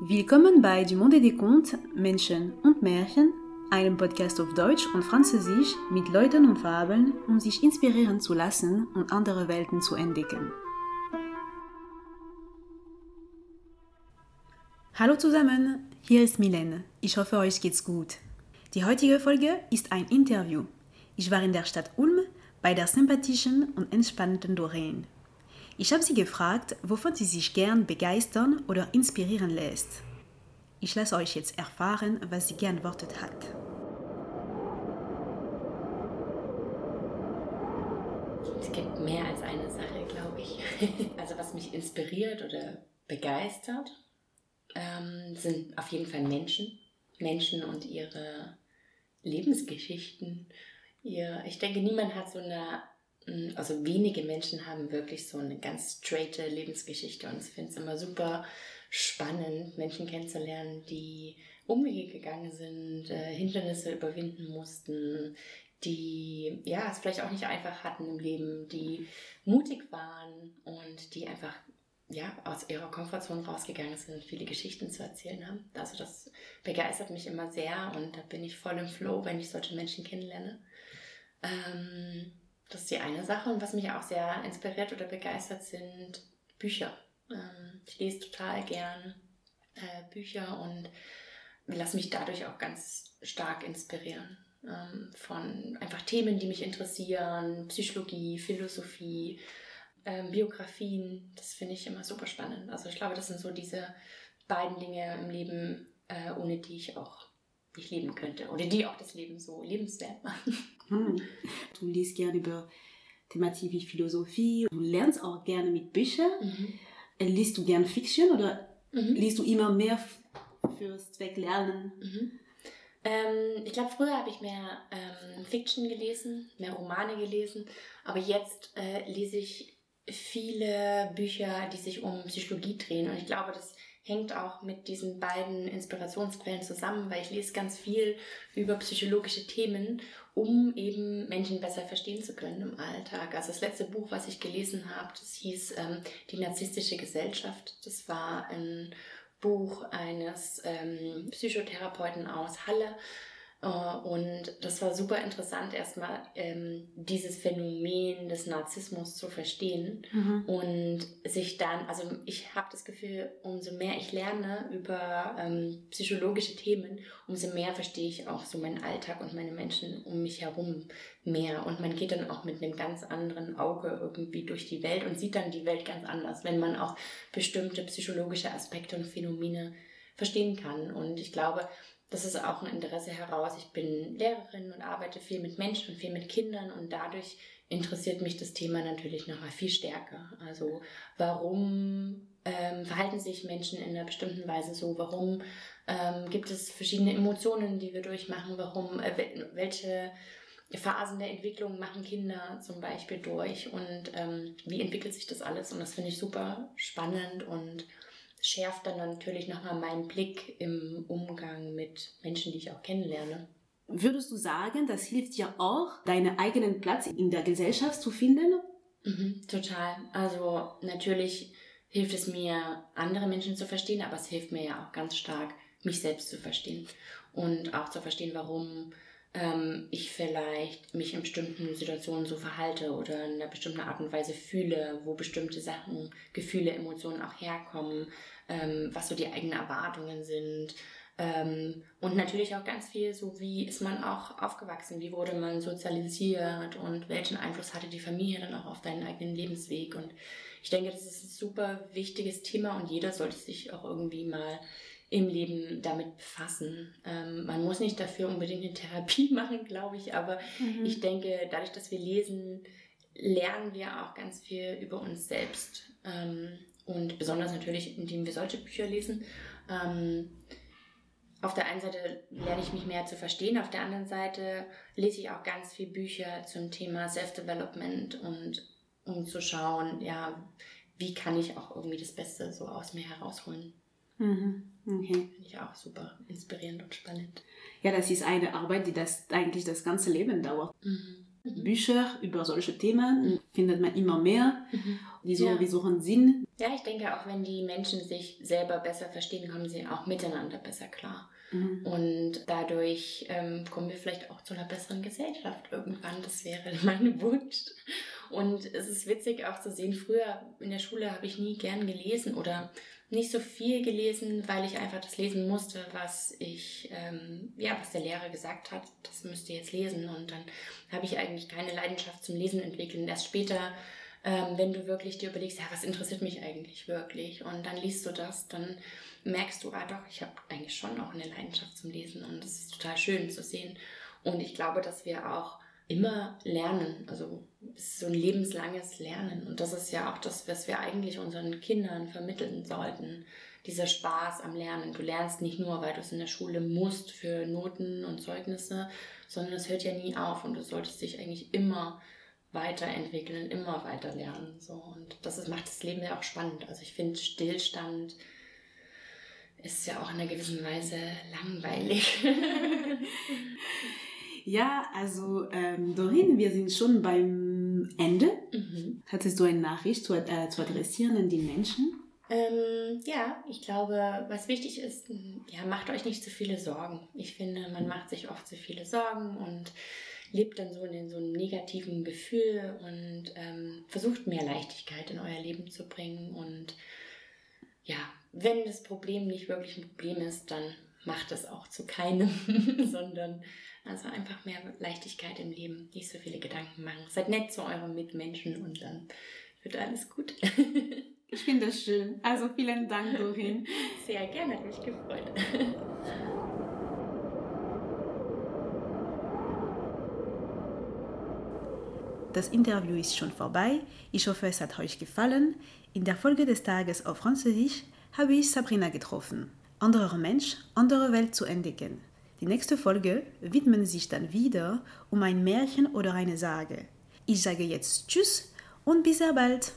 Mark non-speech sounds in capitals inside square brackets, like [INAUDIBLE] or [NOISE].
Willkommen bei Du Monde des Contes, Menschen und Märchen, einem Podcast auf Deutsch und Französisch mit Leuten und Fabeln, um sich inspirieren zu lassen und andere Welten zu entdecken. Hallo zusammen, hier ist Milene. Ich hoffe, euch geht's gut. Die heutige Folge ist ein Interview. Ich war in der Stadt Ulm bei der sympathischen und entspannten Doreen. Ich habe sie gefragt, wovon sie sich gern begeistern oder inspirieren lässt. Ich lasse euch jetzt erfahren, was sie geantwortet hat. Es gibt mehr als eine Sache, glaube ich. [LAUGHS] Also was mich inspiriert oder begeistert, ähm, sind auf jeden Fall Menschen. Menschen und ihre Lebensgeschichten. Ihr, ich denke, niemand hat so eine also wenige Menschen haben wirklich so eine ganz straighte Lebensgeschichte und ich finde es immer super spannend, Menschen kennenzulernen, die Umwege gegangen sind, äh, Hindernisse überwinden mussten, die ja es vielleicht auch nicht einfach hatten im Leben, die mutig waren und die einfach ja aus ihrer Komfortzone rausgegangen sind und viele Geschichten zu erzählen haben. Also das begeistert mich immer sehr und da bin ich voll im Flow, wenn ich solche Menschen kennenlerne. Ähm, das ist die eine Sache. Und was mich auch sehr inspiriert oder begeistert, sind Bücher. Ähm, ich lese total gern äh, Bücher und lasse mich dadurch auch ganz stark inspirieren. Ähm, von einfach Themen, die mich interessieren, Psychologie, Philosophie, ähm, Biografien. Das finde ich immer super spannend. Also ich glaube, das sind so diese beiden Dinge im Leben, äh, ohne die ich auch nicht leben könnte oder die auch das Leben so lebenswert machen. Hm. Du liest gerne über Thematik wie Philosophie, du lernst auch gerne mit Büchern. Mhm. Äh, liest du gerne Fiction oder mhm. liest du immer mehr fürs Zweck Lernen? Mhm. Ähm, ich glaube, früher habe ich mehr ähm, Fiction gelesen, mehr Romane gelesen, aber jetzt äh, lese ich viele Bücher, die sich um Psychologie drehen und ich glaube, das hängt auch mit diesen beiden Inspirationsquellen zusammen, weil ich lese ganz viel über psychologische Themen, um eben Menschen besser verstehen zu können im Alltag. Also das letzte Buch, was ich gelesen habe, das hieß ähm, Die narzisstische Gesellschaft. Das war ein Buch eines ähm, Psychotherapeuten aus Halle, und das war super interessant, erstmal ähm, dieses Phänomen des Narzissmus zu verstehen mhm. und sich dann, also ich habe das Gefühl, umso mehr ich lerne über ähm, psychologische Themen, umso mehr verstehe ich auch so meinen Alltag und meine Menschen um mich herum mehr. Und man geht dann auch mit einem ganz anderen Auge irgendwie durch die Welt und sieht dann die Welt ganz anders, wenn man auch bestimmte psychologische Aspekte und Phänomene verstehen kann. Und ich glaube, das ist auch ein Interesse heraus. Ich bin Lehrerin und arbeite viel mit Menschen und viel mit Kindern und dadurch interessiert mich das Thema natürlich noch mal viel stärker. Also warum ähm, verhalten sich Menschen in einer bestimmten Weise so? Warum ähm, gibt es verschiedene Emotionen, die wir durchmachen? Warum, äh, welche Phasen der Entwicklung machen Kinder zum Beispiel durch und ähm, wie entwickelt sich das alles? Und das finde ich super spannend und schärft dann natürlich nochmal meinen Blick im Umgang mit Menschen, die ich auch kennenlerne. Würdest du sagen, das hilft dir auch, deinen eigenen Platz in der Gesellschaft zu finden? Mhm, total. Also natürlich hilft es mir, andere Menschen zu verstehen, aber es hilft mir ja auch ganz stark, mich selbst zu verstehen und auch zu verstehen, warum ähm, ich vielleicht mich in bestimmten Situationen so verhalte oder in einer bestimmten Art und Weise fühle, wo bestimmte Sachen, Gefühle, Emotionen auch herkommen, ähm, was so die eigenen Erwartungen sind. Ähm, und natürlich auch ganz viel so, wie ist man auch aufgewachsen, wie wurde man sozialisiert und welchen Einfluss hatte die Familie dann auch auf deinen eigenen Lebensweg. Und ich denke, das ist ein super wichtiges Thema und jeder sollte sich auch irgendwie mal im Leben damit befassen. Ähm, man muss nicht dafür unbedingt eine [LAUGHS] Therapie machen, glaube ich, aber mhm. ich denke, dadurch, dass wir lesen, lernen wir auch ganz viel über uns selbst. Ähm, und besonders natürlich, indem wir solche Bücher lesen. Ähm, auf der einen Seite lerne ich mich mehr zu verstehen, auf der anderen Seite lese ich auch ganz viele Bücher zum Thema Self-Development und um zu schauen, ja, wie kann ich auch irgendwie das Beste so aus mir herausholen. Mhm. Okay. Finde ich auch super inspirierend und spannend. Ja, das ist eine Arbeit, die das eigentlich das ganze Leben dauert. Mhm. mhm. Bücher über solche Themen mhm. findet man immer mehr, mhm. die so, ja. wie suchen Sinn. Ja, ich denke auch, wenn die Menschen sich selber besser verstehen, kommen sie auch miteinander besser klar. Mhm. Und dadurch ähm, kommen wir vielleicht auch zu einer besseren Gesellschaft irgendwann. Das wäre [LAUGHS] mein Wunsch. Und es ist witzig auch zu sehen, früher in der Schule habe ich nie gern gelesen oder nicht so viel gelesen, weil ich einfach das lesen musste, was ich, ähm, ja, was der Lehrer gesagt hat, das müsst ihr jetzt lesen. Und dann habe ich eigentlich keine Leidenschaft zum Lesen entwickelt. Erst später, ähm, wenn du wirklich dir überlegst, ja, was interessiert mich eigentlich wirklich? Und dann liest du das, dann merkst du, ah doch, ich habe eigentlich schon auch eine Leidenschaft zum Lesen und das ist total schön zu sehen. Und ich glaube, dass wir auch immer lernen, also es ist so ein lebenslanges Lernen und das ist ja auch das, was wir eigentlich unseren Kindern vermitteln sollten. Dieser Spaß am Lernen. Du lernst nicht nur, weil du es in der Schule musst für Noten und Zeugnisse, sondern es hört ja nie auf und du solltest dich eigentlich immer weiterentwickeln, immer weiter lernen. So. Und das ist, macht das Leben ja auch spannend. Also ich finde Stillstand ist ja auch in einer gewissen Weise langweilig. [LAUGHS] [LAUGHS] ja, also ähm, Dorin, wir sind schon beim Ende. Mhm. Hattest du eine Nachricht zu, äh, zu adressieren an die Menschen? Ähm, ja, ich glaube, was wichtig ist, ja, macht euch nicht zu viele Sorgen. Ich finde, man macht sich oft zu viele Sorgen und lebt dann so in so einem negativen Gefühl und ähm, versucht mehr Leichtigkeit in euer Leben zu bringen und ja, wenn das Problem nicht wirklich ein Problem ist, dann macht es auch zu keinem, [LAUGHS] sondern also einfach mehr Leichtigkeit im Leben, nicht so viele Gedanken machen. Seid nett zu euren Mitmenschen und dann wird alles gut. [LAUGHS] ich finde das schön. Also vielen Dank, Dorin. [LAUGHS] Sehr gerne, hat mich gefreut. Das Interview ist schon vorbei. Ich hoffe, es hat euch gefallen. In der Folge des Tages auf Französisch habe ich Sabrina getroffen. Anderer Mensch, andere Welt zu entdecken. Die nächste Folge widmet sich dann wieder um ein Märchen oder eine Sage. Ich sage jetzt Tschüss und bis sehr bald.